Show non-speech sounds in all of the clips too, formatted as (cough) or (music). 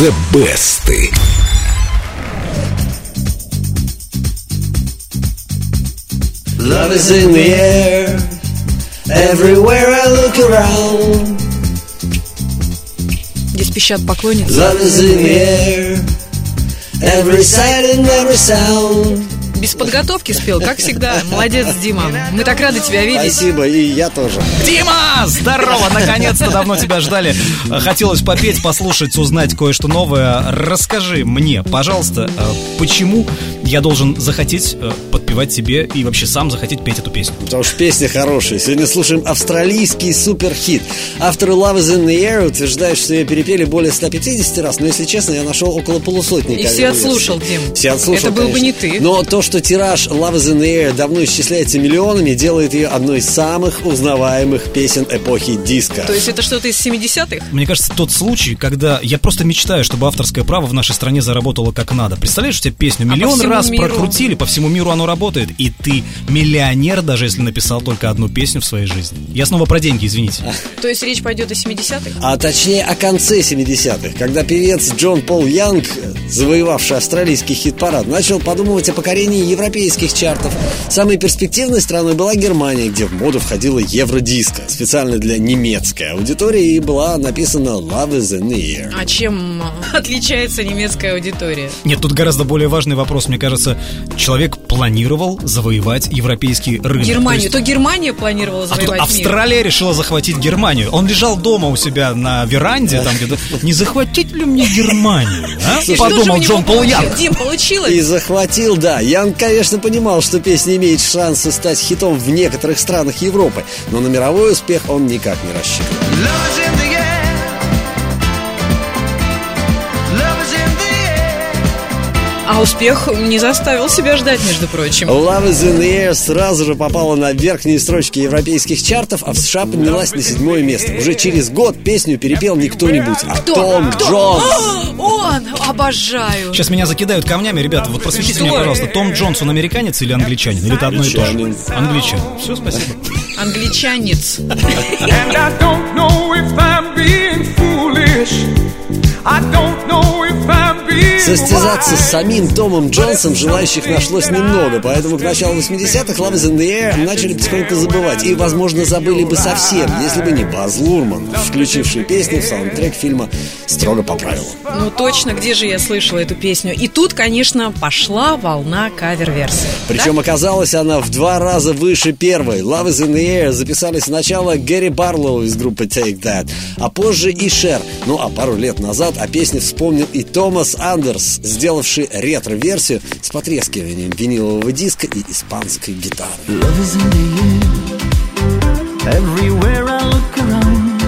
The Best. Love is in the air. Everywhere I look around. Здесь пищат поклонницы. Love is in the air. Every sight and every sound. Без подготовки спел, как всегда. Молодец, Дима. Мы так рады тебя видеть. Спасибо, и я тоже. Дима, здорово, наконец-то давно тебя ждали. Хотелось попеть, послушать, узнать кое-что новое. Расскажи мне, пожалуйста, э, почему я должен захотеть подпевать тебе и вообще сам захотеть петь эту песню? Потому что песня хорошая. Сегодня слушаем австралийский суперхит. Авторы Love is in the Air утверждают, что ее перепели более 150 раз, но, если честно, я нашел около полусотни И все отслушал, Дим. Все отслушал, Это был бы конечно. не ты. Но то, что тираж Love is in the Air давно исчисляется миллионами, делает ее одной из самых узнаваемых песен эпохи диска. То есть это что-то из 70-х? Мне кажется, тот случай, когда я просто мечтаю, чтобы авторское право в нашей стране заработало как надо. Представляешь, у тебя песню А миллион всему раз миру? прокрутили, по всему миру оно работает, и ты миллионер, даже если написал только одну песню в своей жизни. Я снова про деньги, извините. То есть речь пойдет о 70-х? А точнее о конце 70-х, когда певец Джон Пол Янг, завоевавший австралийский хит-парад, начал подумывать о покорении европейских чартов. Самой перспективной страной была Германия, где в моду входила евродиско, специально для немецкой аудитории, и была написана Love is in the air. А чем отличается немецкая аудитория? Нет, тут гораздо более важный вопрос. Мне кажется, человек планировал завоевать европейский рынок. Германию. То То, Германия планировала А тут завоевать мир. Австралия решила захватить Германию. Он лежал дома у себя на веранде, там где-то. Не захватить ли мне Германию? а?» И Подумал Джон Пол? Янг. Дим, получилось? И захватил, да. Янг, конечно, понимал, что песня имеет шансы стать хитом в некоторых странах Европы, но на мировой успех он никак не рассчитывал. Успех не заставил себя ждать, между прочим. Love is in the air сразу же попала на верхние строчки европейских чартов, а в США поднялась на седьмое место. Уже через год песню перепел не кто-нибудь, а Том Джонс. А, Он! Обожаю! Сейчас меня закидают камнями, ребята. Вот просветите Что? меня, пожалуйста. Том Джонс, он американец или англичанин? Или это одно и то же? Англичанин. Англичанин. Все, спасибо. Англичанец. And I don't know if I'm being foolish. I don't know if I'm being Состязаться с самим Томом Джонсом желающих нашлось немного, поэтому к началу 80-х Love is in the Air начали потихоньку забывать. И, возможно, забыли бы совсем, если бы не Баз Лурман, включивший песню в саундтрек фильма «Строго по правилам». Ну точно, где же я слышала эту песню? И тут, конечно, пошла волна кавер-версий. Причем оказалась она в два раза выше первой. Love is in the Air записали сначала Гэри Барлоу из группы Take That, а позже и Шер. Ну а пару лет назад о песне вспомнил и Томас Андерс, сделавший ретро-версию с потрескиванием винилового диска и испанской гитары. Everywhere I look around.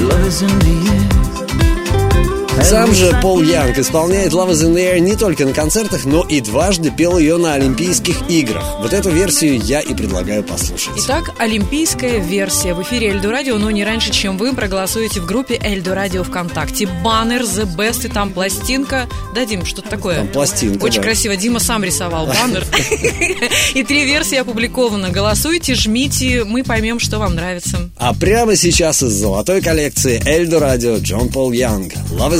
Love is in the air. Сам же Пол Янг исполняет Love is in the Air не только на концертах, но и дважды пел ее на Олимпийских играх. Вот эту версию я и предлагаю послушать. Итак, олимпийская версия в эфире Эльдо Радио, но не раньше, чем вы проголосуете в группе Эльдо Радио ВКонтакте. Баннер, The Best, и там пластинка. Да, Дим, что-то такое? Там пластинка, Очень да. красиво. Дима сам рисовал баннер. (laughs) И три версии опубликованы. Голосуйте, жмите, мы поймем, что вам нравится. А прямо сейчас из золотой коллекции Эльдо Радио Джон Пол Янг. Love is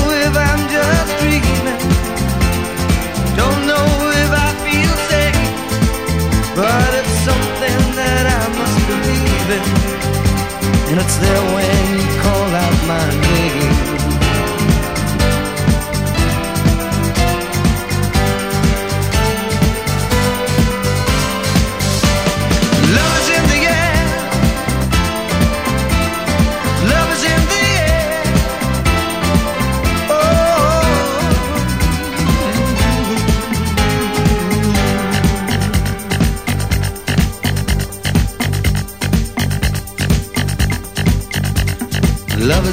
that's there when